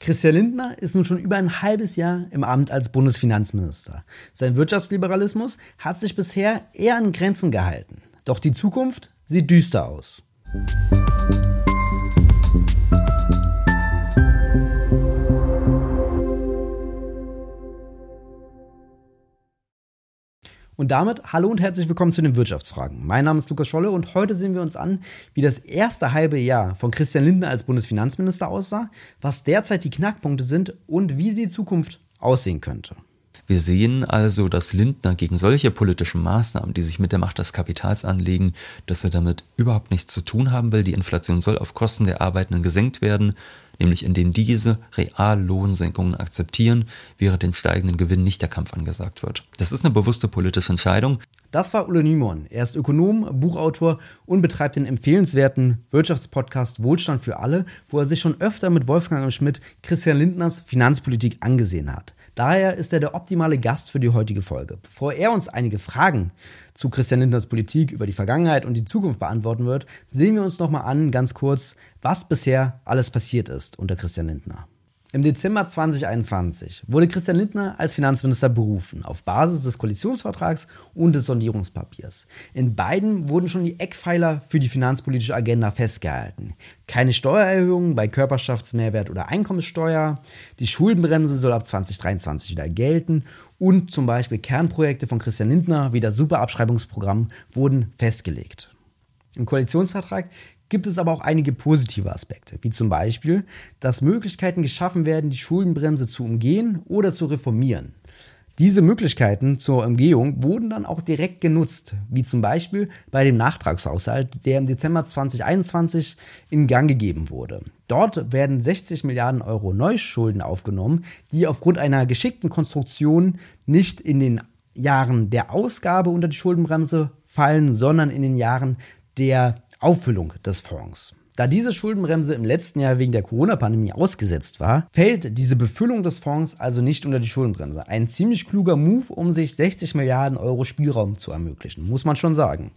Christian Lindner ist nun schon über ein halbes Jahr im Amt als Bundesfinanzminister. Sein Wirtschaftsliberalismus hat sich bisher eher an Grenzen gehalten. Doch die Zukunft sieht düster aus. Und damit hallo und herzlich willkommen zu den Wirtschaftsfragen. Mein Name ist Lukas Scholle und heute sehen wir uns an, wie das erste halbe Jahr von Christian Lindner als Bundesfinanzminister aussah, was derzeit die Knackpunkte sind und wie die Zukunft aussehen könnte. Wir sehen also, dass Lindner gegen solche politischen Maßnahmen, die sich mit der Macht des Kapitals anlegen, dass er damit überhaupt nichts zu tun haben will. Die Inflation soll auf Kosten der Arbeitenden gesenkt werden nämlich indem diese Reallohnsenkungen akzeptieren, während den steigenden Gewinn nicht der Kampf angesagt wird. Das ist eine bewusste politische Entscheidung. Das war Ulle Niemann. Er ist Ökonom, Buchautor und betreibt den empfehlenswerten Wirtschaftspodcast Wohlstand für alle, wo er sich schon öfter mit Wolfgang Schmidt Christian Lindners Finanzpolitik angesehen hat. Daher ist er der optimale Gast für die heutige Folge. Bevor er uns einige Fragen zu Christian Lindners Politik über die Vergangenheit und die Zukunft beantworten wird, sehen wir uns nochmal an, ganz kurz, was bisher alles passiert ist unter Christian Lindner. Im Dezember 2021 wurde Christian Lindner als Finanzminister berufen, auf Basis des Koalitionsvertrags und des Sondierungspapiers. In beiden wurden schon die Eckpfeiler für die finanzpolitische Agenda festgehalten. Keine Steuererhöhungen bei Körperschaftsmehrwert oder Einkommenssteuer, die Schuldenbremse soll ab 2023 wieder gelten und zum Beispiel Kernprojekte von Christian Lindner wie das Superabschreibungsprogramm wurden festgelegt. Im Koalitionsvertrag gibt es aber auch einige positive Aspekte, wie zum Beispiel, dass Möglichkeiten geschaffen werden, die Schuldenbremse zu umgehen oder zu reformieren. Diese Möglichkeiten zur Umgehung wurden dann auch direkt genutzt, wie zum Beispiel bei dem Nachtragshaushalt, der im Dezember 2021 in Gang gegeben wurde. Dort werden 60 Milliarden Euro Neuschulden aufgenommen, die aufgrund einer geschickten Konstruktion nicht in den Jahren der Ausgabe unter die Schuldenbremse fallen, sondern in den Jahren der Auffüllung des Fonds. Da diese Schuldenbremse im letzten Jahr wegen der Corona-Pandemie ausgesetzt war, fällt diese Befüllung des Fonds also nicht unter die Schuldenbremse. Ein ziemlich kluger Move, um sich 60 Milliarden Euro Spielraum zu ermöglichen, muss man schon sagen.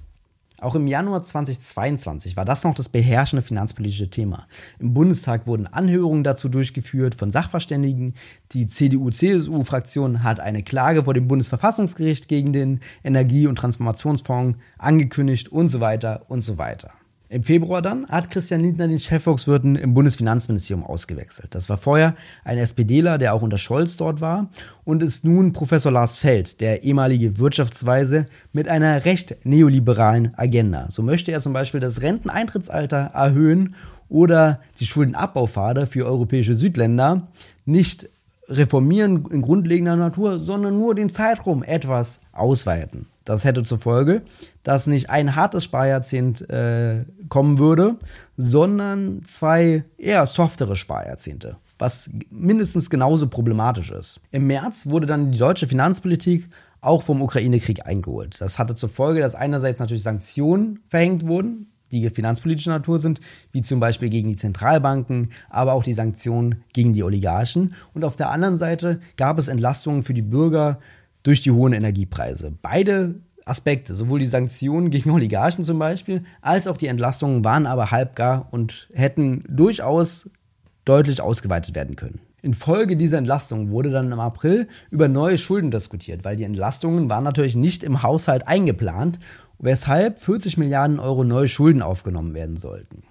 Auch im Januar 2022 war das noch das beherrschende finanzpolitische Thema. Im Bundestag wurden Anhörungen dazu durchgeführt von Sachverständigen. Die CDU-CSU-Fraktion hat eine Klage vor dem Bundesverfassungsgericht gegen den Energie- und Transformationsfonds angekündigt und so weiter und so weiter. Im Februar dann hat Christian Lindner den Chefvolkswirten im Bundesfinanzministerium ausgewechselt. Das war vorher ein SPDler, der auch unter Scholz dort war und ist nun Professor Lars Feld, der ehemalige Wirtschaftsweise mit einer recht neoliberalen Agenda. So möchte er zum Beispiel das Renteneintrittsalter erhöhen oder die Schuldenabbaupfade für europäische Südländer nicht reformieren in grundlegender Natur, sondern nur den Zeitraum etwas ausweiten. Das hätte zur Folge, dass nicht ein hartes Sparjahrzehnt äh, kommen würde, sondern zwei eher softere Sparjahrzehnte, was mindestens genauso problematisch ist. Im März wurde dann die deutsche Finanzpolitik auch vom Ukraine-Krieg eingeholt. Das hatte zur Folge, dass einerseits natürlich Sanktionen verhängt wurden, die finanzpolitischer Natur sind, wie zum Beispiel gegen die Zentralbanken, aber auch die Sanktionen gegen die Oligarchen. Und auf der anderen Seite gab es Entlastungen für die Bürger durch die hohen Energiepreise. Beide Aspekte, sowohl die Sanktionen gegen Oligarchen zum Beispiel, als auch die Entlastungen waren aber halbgar und hätten durchaus deutlich ausgeweitet werden können. Infolge dieser Entlastung wurde dann im April über neue Schulden diskutiert, weil die Entlastungen waren natürlich nicht im Haushalt eingeplant, weshalb 40 Milliarden Euro neue Schulden aufgenommen werden sollten.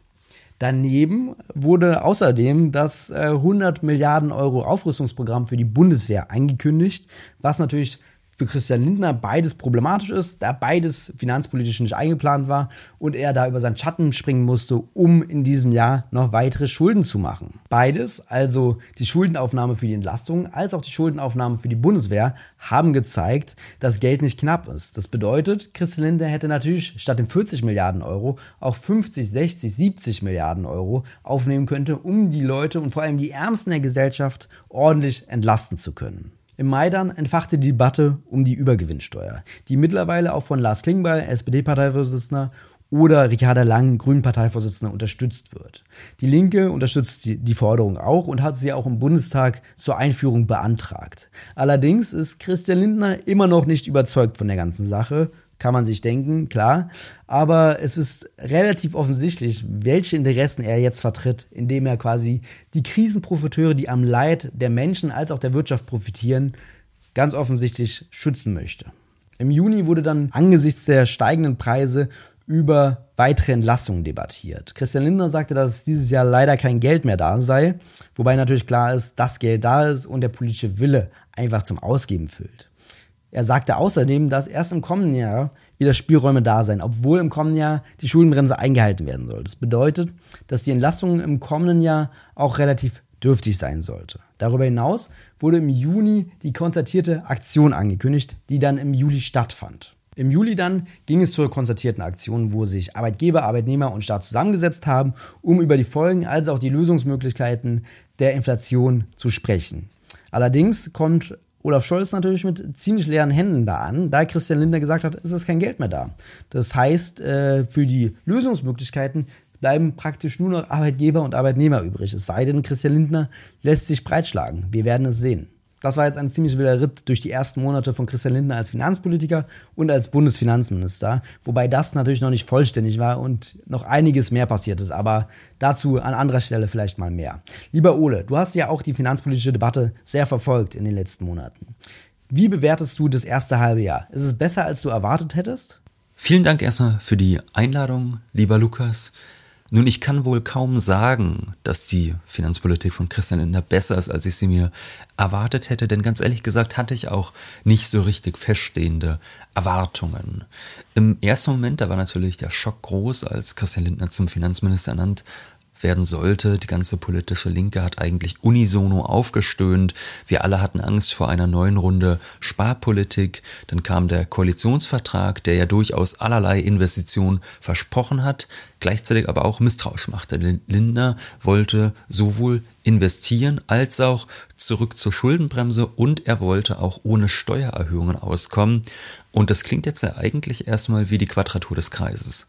Daneben wurde außerdem das 100 äh, Milliarden Euro Aufrüstungsprogramm für die Bundeswehr angekündigt, was natürlich für Christian Lindner beides problematisch ist, da beides finanzpolitisch nicht eingeplant war und er da über seinen Schatten springen musste, um in diesem Jahr noch weitere Schulden zu machen. Beides, also die Schuldenaufnahme für die Entlastung als auch die Schuldenaufnahme für die Bundeswehr, haben gezeigt, dass Geld nicht knapp ist. Das bedeutet, Christian Lindner hätte natürlich statt den 40 Milliarden Euro auch 50, 60, 70 Milliarden Euro aufnehmen können, um die Leute und vor allem die Ärmsten der Gesellschaft ordentlich entlasten zu können. Im Mai dann entfachte die Debatte um die Übergewinnsteuer, die mittlerweile auch von Lars Klingbeil, SPD-Parteivorsitzender, oder Ricarda Lang, Grünen-Parteivorsitzender, unterstützt wird. Die Linke unterstützt die, die, Forderung auch und hat sie auch im Bundestag zur Einführung beantragt. Allerdings ist Christian Lindner immer noch nicht überzeugt von der ganzen Sache, kann man sich denken, klar. Aber es ist relativ offensichtlich, welche Interessen er jetzt vertritt, indem er quasi die Krisenprofiteure, die am Leid der Menschen als auch der Wirtschaft profitieren, ganz offensichtlich schützen möchte. Im Juni wurde dann angesichts der steigenden Preise über weitere Entlassungen debattiert. Christian Lindner sagte, dass dieses Jahr leider kein Geld mehr da sei, wobei natürlich klar ist, dass Geld da ist und der politische Wille einfach zum Ausgeben füllt. Er sagte außerdem, dass erst im kommenden Jahr wieder Spielräume da sein, obwohl im kommenden Jahr die Schuldenbremse eingehalten werden soll. Das bedeutet, dass die Entlassung im kommenden Jahr auch relativ dürftig sein sollte. Darüber hinaus wurde im Juni die konzertierte Aktion angekündigt, die dann im Juli stattfand. Im Juli dann ging es zur konzertierten Aktion, wo sich Arbeitgeber, Arbeitnehmer und Staat zusammengesetzt haben, um über die Folgen als auch die Lösungsmöglichkeiten der Inflation zu sprechen. Allerdings kommt Olaf Scholz natürlich mit ziemlich leeren Händen da an, da Christian Lindner gesagt hat, es ist kein Geld mehr da. Das heißt, äh, für die Lösungsmöglichkeiten bleiben praktisch nur noch Arbeitgeber und Arbeitnehmer übrig. Es sei denn, Christian Lindner lässt sich breitschlagen. Wir werden es sehen. Das war jetzt ein ziemlich wilder Ritt durch die ersten Monate von Christian Lindner als Finanzpolitiker und als Bundesfinanzminister, wobei das natürlich noch nicht vollständig war und noch einiges mehr passiert ist, aber dazu an anderer Stelle vielleicht mal mehr. Lieber Ole, du hast ja auch die finanzpolitische Debatte sehr verfolgt in den letzten Monaten. Wie bewertest du das erste halbe Jahr? Ist es besser, als du erwartet hättest? Vielen Dank erstmal für die Einladung, lieber Lukas. Nun, ich kann wohl kaum sagen, dass die Finanzpolitik von Christian Lindner besser ist, als ich sie mir erwartet hätte, denn ganz ehrlich gesagt hatte ich auch nicht so richtig feststehende Erwartungen. Im ersten Moment, da war natürlich der Schock groß, als Christian Lindner zum Finanzminister ernannt werden sollte. Die ganze politische Linke hat eigentlich unisono aufgestöhnt. Wir alle hatten Angst vor einer neuen Runde Sparpolitik. Dann kam der Koalitionsvertrag, der ja durchaus allerlei Investitionen versprochen hat, gleichzeitig aber auch misstrauisch machte. Lindner wollte sowohl investieren als auch zurück zur Schuldenbremse und er wollte auch ohne Steuererhöhungen auskommen. Und das klingt jetzt ja eigentlich erstmal wie die Quadratur des Kreises.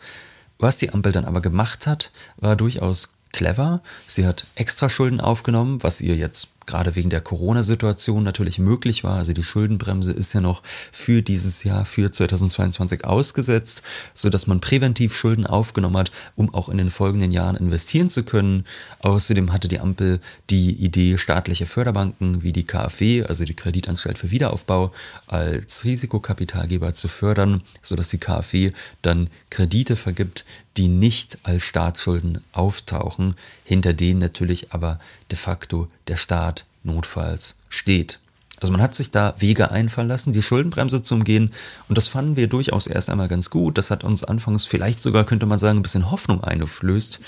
Was die Ampel dann aber gemacht hat, war durchaus clever. Sie hat extra Schulden aufgenommen, was ihr jetzt gerade wegen der Corona-Situation natürlich möglich war. Also die Schuldenbremse ist ja noch für dieses Jahr, für 2022 ausgesetzt, so dass man präventiv Schulden aufgenommen hat, um auch in den folgenden Jahren investieren zu können. Außerdem hatte die Ampel die Idee, staatliche Förderbanken wie die KfW, also die Kreditanstalt für Wiederaufbau, als Risikokapitalgeber zu fördern, so dass die KfW dann Kredite vergibt, die nicht als Staatsschulden auftauchen, hinter denen natürlich aber de facto der Staat notfalls steht. Also man hat sich da Wege einfallen lassen, die Schuldenbremse zu umgehen und das fanden wir durchaus erst einmal ganz gut. Das hat uns anfangs vielleicht sogar, könnte man sagen, ein bisschen Hoffnung eingeflößt.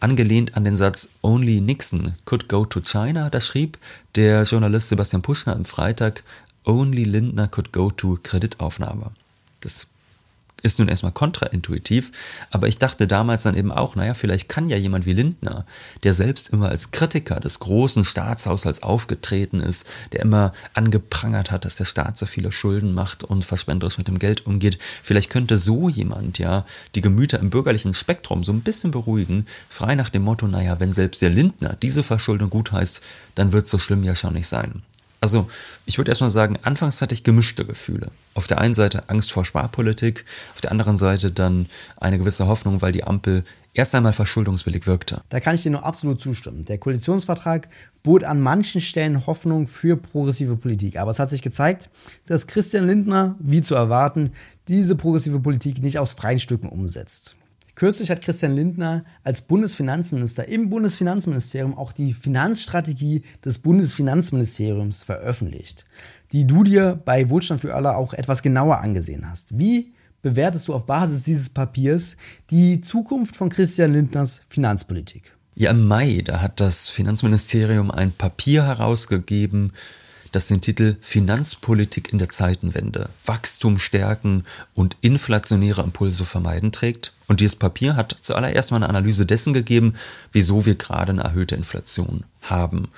Angelehnt an den Satz Only Nixon could go to China, da schrieb der Journalist Sebastian Puschner am Freitag Only Lindner could go to Kreditaufnahme. Das ist nun erstmal kontraintuitiv, aber ich dachte damals dann eben auch, naja, vielleicht kann ja jemand wie Lindner, der selbst immer als Kritiker des großen Staatshaushalts aufgetreten ist, der immer angeprangert hat, dass der Staat so viele Schulden macht und verschwenderisch mit dem Geld umgeht, vielleicht könnte so jemand ja die Gemüter im bürgerlichen Spektrum so ein bisschen beruhigen, frei nach dem Motto, naja, wenn selbst der Lindner diese Verschuldung gut heißt, dann wird so schlimm ja schon nicht sein. Also, ich würde erstmal sagen, anfangs hatte ich gemischte Gefühle. Auf der einen Seite Angst vor Sparpolitik, auf der anderen Seite dann eine gewisse Hoffnung, weil die Ampel erst einmal verschuldungswillig wirkte. Da kann ich dir nur absolut zustimmen. Der Koalitionsvertrag bot an manchen Stellen Hoffnung für progressive Politik. Aber es hat sich gezeigt, dass Christian Lindner, wie zu erwarten, diese progressive Politik nicht aus freien Stücken umsetzt. Kürzlich hat Christian Lindner als Bundesfinanzminister im Bundesfinanzministerium auch die Finanzstrategie des Bundesfinanzministeriums veröffentlicht, die du dir bei Wohlstand für alle auch etwas genauer angesehen hast. Wie bewertest du auf Basis dieses Papiers die Zukunft von Christian Lindners Finanzpolitik? Ja, im Mai, da hat das Finanzministerium ein Papier herausgegeben, das den Titel Finanzpolitik in der Zeitenwende, Wachstum stärken und inflationäre Impulse vermeiden trägt. Und dieses Papier hat zuallererst mal eine Analyse dessen gegeben, wieso wir gerade eine erhöhte Inflation haben.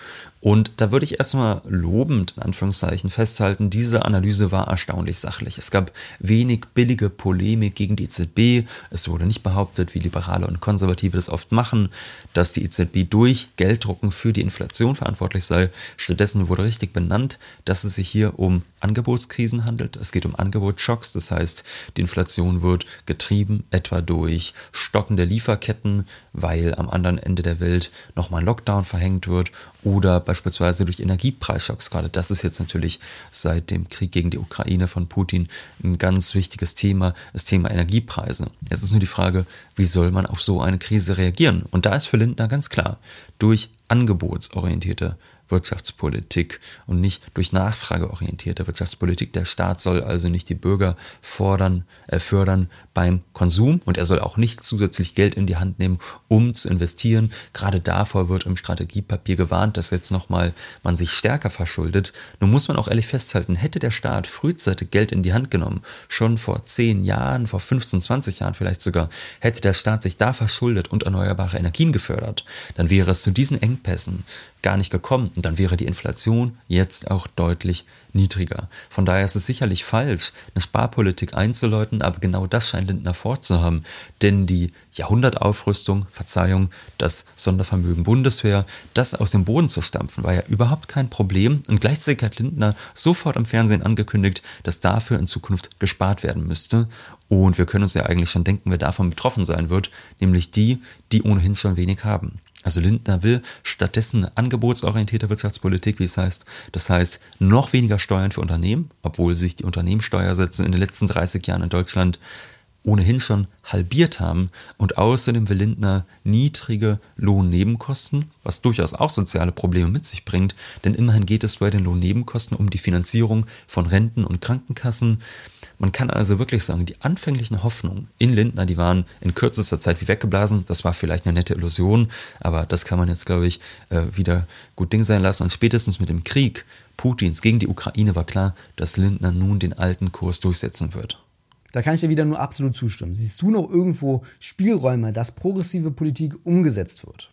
Und da würde ich erstmal lobend, in Anführungszeichen, festhalten, diese Analyse war erstaunlich sachlich. Es gab wenig billige Polemik gegen die EZB. Es wurde nicht behauptet, wie Liberale und Konservative das oft machen, dass die EZB durch Gelddrucken für die Inflation verantwortlich sei. Stattdessen wurde richtig benannt, dass es sich hier um Angebotskrisen handelt. Es geht um Angebotsschocks. Das heißt, die Inflation wird getrieben etwa durch stockende Lieferketten, weil am anderen Ende der Welt nochmal ein Lockdown verhängt wird oder beispielsweise durch Energiepreisschocks. Gerade das ist jetzt natürlich seit dem Krieg gegen die Ukraine von Putin ein ganz wichtiges Thema, das Thema Energiepreise. Jetzt ist nur die Frage, wie soll man auf so eine Krise reagieren? Und da ist für Lindner ganz klar, durch angebotsorientierte Wirtschaftspolitik und nicht durch nachfrageorientierte Wirtschaftspolitik. Der Staat soll also nicht die Bürger fordern, äh, fördern beim Konsum und er soll auch nicht zusätzlich Geld in die Hand nehmen, um zu investieren. Gerade davor wird im Strategiepapier gewarnt, dass jetzt nochmal man sich stärker verschuldet. Nun muss man auch ehrlich festhalten, hätte der Staat frühzeitig Geld in die Hand genommen, schon vor 10 Jahren, vor 15, 20 Jahren vielleicht sogar, hätte der Staat sich da verschuldet und erneuerbare Energien gefördert, dann wäre es zu diesen Engpässen gar nicht gekommen. Und dann wäre die Inflation jetzt auch deutlich niedriger. Von daher ist es sicherlich falsch, eine Sparpolitik einzuläuten, aber genau das scheint Lindner vorzuhaben. Denn die Jahrhundertaufrüstung, Verzeihung, das Sondervermögen Bundeswehr, das aus dem Boden zu stampfen, war ja überhaupt kein Problem. Und gleichzeitig hat Lindner sofort im Fernsehen angekündigt, dass dafür in Zukunft gespart werden müsste. Und wir können uns ja eigentlich schon denken, wer davon betroffen sein wird, nämlich die, die ohnehin schon wenig haben. Also Lindner will stattdessen eine angebotsorientierte Wirtschaftspolitik, wie es heißt. Das heißt, noch weniger Steuern für Unternehmen, obwohl sich die Unternehmenssteuersätze in den letzten 30 Jahren in Deutschland ohnehin schon halbiert haben. Und außerdem will Lindner niedrige Lohnnebenkosten, was durchaus auch soziale Probleme mit sich bringt. Denn immerhin geht es bei den Lohnnebenkosten um die Finanzierung von Renten und Krankenkassen. Man kann also wirklich sagen, die anfänglichen Hoffnungen in Lindner, die waren in kürzester Zeit wie weggeblasen. Das war vielleicht eine nette Illusion, aber das kann man jetzt, glaube ich, äh, wieder gut Ding sein lassen. Und spätestens mit dem Krieg Putins gegen die Ukraine war klar, dass Lindner nun den alten Kurs durchsetzen wird. Da kann ich dir wieder nur absolut zustimmen. Siehst du noch irgendwo Spielräume, dass progressive Politik umgesetzt wird?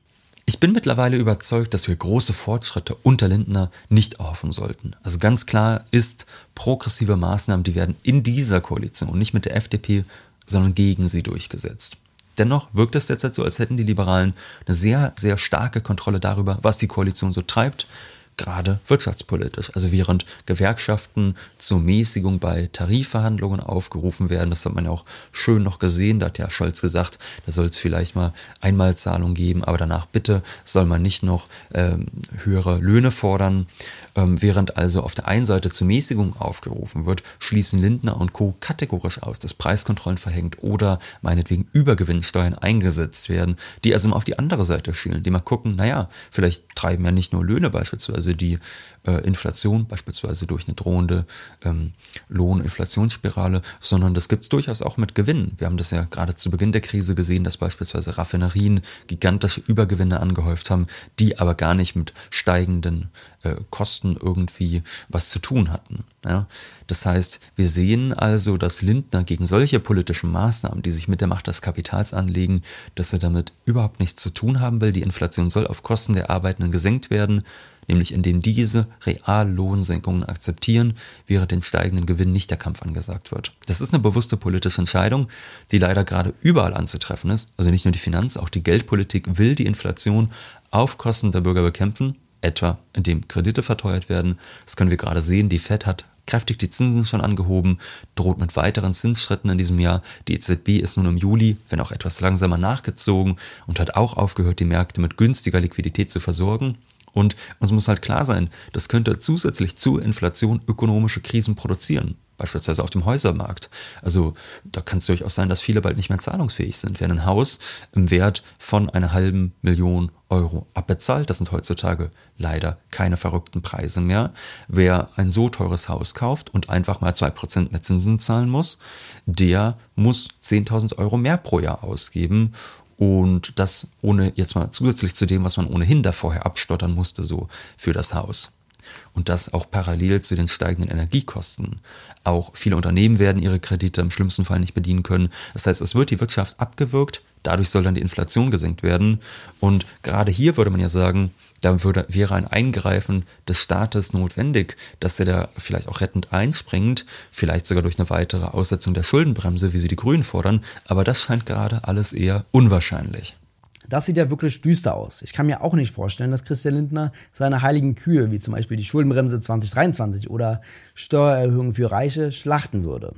Ich bin mittlerweile überzeugt, dass wir große Fortschritte unter Lindner nicht erhoffen sollten. Also ganz klar ist, progressive Maßnahmen, die werden in dieser Koalition, nicht mit der FDP, sondern gegen sie durchgesetzt. Dennoch wirkt es derzeit so, als hätten die Liberalen eine sehr, sehr starke Kontrolle darüber, was die Koalition so treibt, gerade wirtschaftspolitisch. Also während Gewerkschaften zur Mäßigung bei Tarifverhandlungen aufgerufen werden, das hat man ja auch schön noch gesehen, da hat ja Scholz gesagt, da soll es vielleicht mal Einmalzahlung geben, aber danach bitte soll man nicht noch ähm, höhere Löhne fordern. Ähm, während also auf der einen Seite zur Mäßigung aufgerufen wird, schließen Lindner und Co. kategorisch aus, dass Preiskontrollen verhängt oder meinetwegen Übergewinnsteuern eingesetzt werden, die also mal auf die andere Seite schielen, die mal gucken, naja, vielleicht treiben ja nicht nur Löhne beispielsweise die äh, Inflation, beispielsweise durch eine drohende ähm, Lohninflationsspirale, sondern das gibt es durchaus auch mit Gewinnen. Wir haben das ja gerade zu Beginn der Krise gesehen, dass beispielsweise Raffinerien gigantische Übergewinne angehäuft haben, die aber gar nicht mit steigenden äh, Kosten irgendwie was zu tun hatten. Ja? Das heißt, wir sehen also, dass Lindner gegen solche politischen Maßnahmen, die sich mit der Macht des Kapitals anlegen, dass er damit überhaupt nichts zu tun haben will. Die Inflation soll auf Kosten der Arbeitenden gesenkt werden nämlich indem diese Reallohnsenkungen akzeptieren, während den steigenden Gewinn nicht der Kampf angesagt wird. Das ist eine bewusste politische Entscheidung, die leider gerade überall anzutreffen ist. Also nicht nur die Finanz, auch die Geldpolitik will die Inflation auf Kosten der Bürger bekämpfen, etwa indem Kredite verteuert werden. Das können wir gerade sehen. Die Fed hat kräftig die Zinsen schon angehoben, droht mit weiteren Zinsschritten in diesem Jahr. Die EZB ist nun im Juli, wenn auch etwas langsamer, nachgezogen und hat auch aufgehört, die Märkte mit günstiger Liquidität zu versorgen. Und uns muss halt klar sein, das könnte zusätzlich zur Inflation ökonomische Krisen produzieren, beispielsweise auf dem Häusermarkt. Also da kann es durchaus sein, dass viele bald nicht mehr zahlungsfähig sind. Wer ein Haus im Wert von einer halben Million Euro abbezahlt, das sind heutzutage leider keine verrückten Preise mehr. Wer ein so teures Haus kauft und einfach mal zwei Prozent mehr Zinsen zahlen muss, der muss 10.000 Euro mehr pro Jahr ausgeben und das ohne jetzt mal zusätzlich zu dem, was man ohnehin da vorher abstottern musste, so für das Haus. Und das auch parallel zu den steigenden Energiekosten. Auch viele Unternehmen werden ihre Kredite im schlimmsten Fall nicht bedienen können. Das heißt, es wird die Wirtschaft abgewirkt, dadurch soll dann die Inflation gesenkt werden. Und gerade hier würde man ja sagen, da würde, wäre ein Eingreifen des Staates notwendig, dass er da vielleicht auch rettend einspringt, vielleicht sogar durch eine weitere Aussetzung der Schuldenbremse, wie sie die Grünen fordern, aber das scheint gerade alles eher unwahrscheinlich. Das sieht ja wirklich düster aus. Ich kann mir auch nicht vorstellen, dass Christian Lindner seine heiligen Kühe, wie zum Beispiel die Schuldenbremse 2023 oder Steuererhöhungen für Reiche, schlachten würde.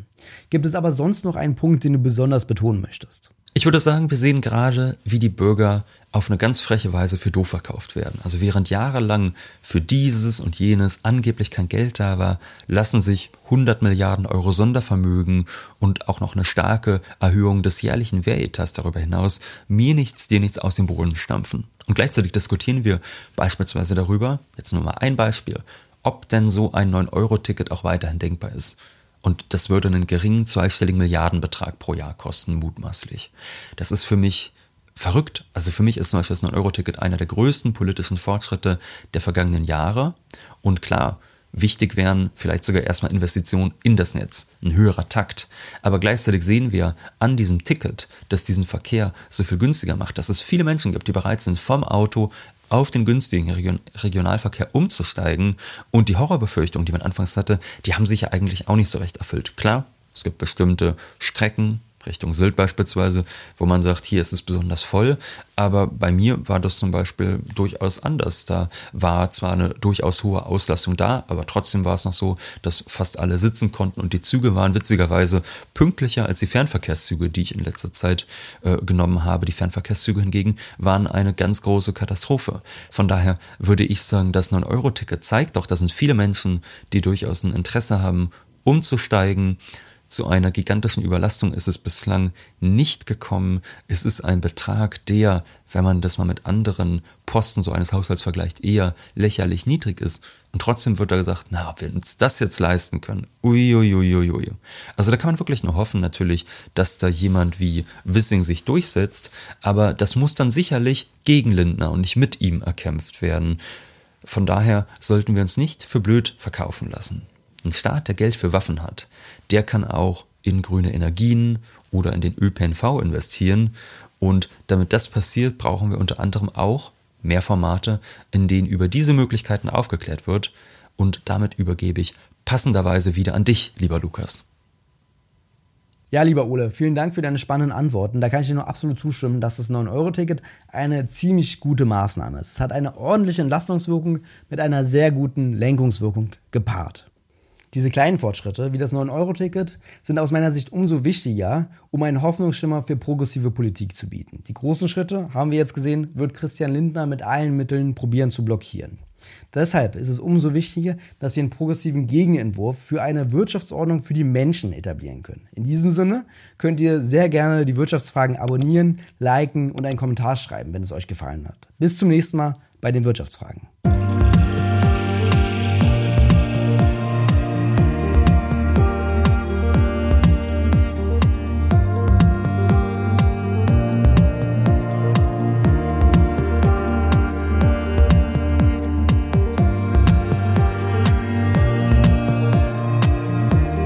Gibt es aber sonst noch einen Punkt, den du besonders betonen möchtest? Ich würde sagen, wir sehen gerade, wie die Bürger auf eine ganz freche Weise für doof verkauft werden. Also während jahrelang für dieses und jenes angeblich kein Geld da war, lassen sich 100 Milliarden Euro Sondervermögen und auch noch eine starke Erhöhung des jährlichen Wehretats darüber hinaus mir nichts, dir nichts aus dem Boden stampfen. Und gleichzeitig diskutieren wir beispielsweise darüber, jetzt nur mal ein Beispiel, ob denn so ein 9-Euro-Ticket auch weiterhin denkbar ist. Und das würde einen geringen zweistelligen Milliardenbetrag pro Jahr kosten, mutmaßlich. Das ist für mich verrückt. Also für mich ist zum Beispiel das 9-Euro-Ticket einer der größten politischen Fortschritte der vergangenen Jahre. Und klar, wichtig wären vielleicht sogar erstmal Investitionen in das Netz, ein höherer Takt. Aber gleichzeitig sehen wir an diesem Ticket, dass diesen Verkehr so viel günstiger macht, dass es viele Menschen gibt, die bereit sind, vom Auto auf den günstigen Region Regionalverkehr umzusteigen. Und die Horrorbefürchtungen, die man anfangs hatte, die haben sich ja eigentlich auch nicht so recht erfüllt. Klar, es gibt bestimmte Strecken, Richtung Sylt beispielsweise, wo man sagt, hier ist es besonders voll. Aber bei mir war das zum Beispiel durchaus anders. Da war zwar eine durchaus hohe Auslastung da, aber trotzdem war es noch so, dass fast alle sitzen konnten und die Züge waren witzigerweise pünktlicher als die Fernverkehrszüge, die ich in letzter Zeit äh, genommen habe. Die Fernverkehrszüge hingegen waren eine ganz große Katastrophe. Von daher würde ich sagen, das 9-Euro-Ticket zeigt doch, da sind viele Menschen, die durchaus ein Interesse haben, umzusteigen zu einer gigantischen Überlastung ist es bislang nicht gekommen. Es ist ein Betrag, der, wenn man das mal mit anderen Posten so eines Haushalts vergleicht, eher lächerlich niedrig ist. Und trotzdem wird da gesagt, na, ob wir uns das jetzt leisten können. Uiuiuiui. Also da kann man wirklich nur hoffen natürlich, dass da jemand wie Wissing sich durchsetzt. Aber das muss dann sicherlich gegen Lindner und nicht mit ihm erkämpft werden. Von daher sollten wir uns nicht für blöd verkaufen lassen. Ein Staat, der Geld für Waffen hat, der kann auch in grüne Energien oder in den ÖPNV investieren. Und damit das passiert, brauchen wir unter anderem auch mehr Formate, in denen über diese Möglichkeiten aufgeklärt wird. Und damit übergebe ich passenderweise wieder an dich, lieber Lukas. Ja, lieber Ole, vielen Dank für deine spannenden Antworten. Da kann ich dir nur absolut zustimmen, dass das 9-Euro-Ticket eine ziemlich gute Maßnahme ist. Es hat eine ordentliche Entlastungswirkung mit einer sehr guten Lenkungswirkung gepaart. Diese kleinen Fortschritte, wie das 9-Euro-Ticket, sind aus meiner Sicht umso wichtiger, um einen Hoffnungsschimmer für progressive Politik zu bieten. Die großen Schritte, haben wir jetzt gesehen, wird Christian Lindner mit allen Mitteln probieren zu blockieren. Deshalb ist es umso wichtiger, dass wir einen progressiven Gegenentwurf für eine Wirtschaftsordnung für die Menschen etablieren können. In diesem Sinne könnt ihr sehr gerne die Wirtschaftsfragen abonnieren, liken und einen Kommentar schreiben, wenn es euch gefallen hat. Bis zum nächsten Mal bei den Wirtschaftsfragen.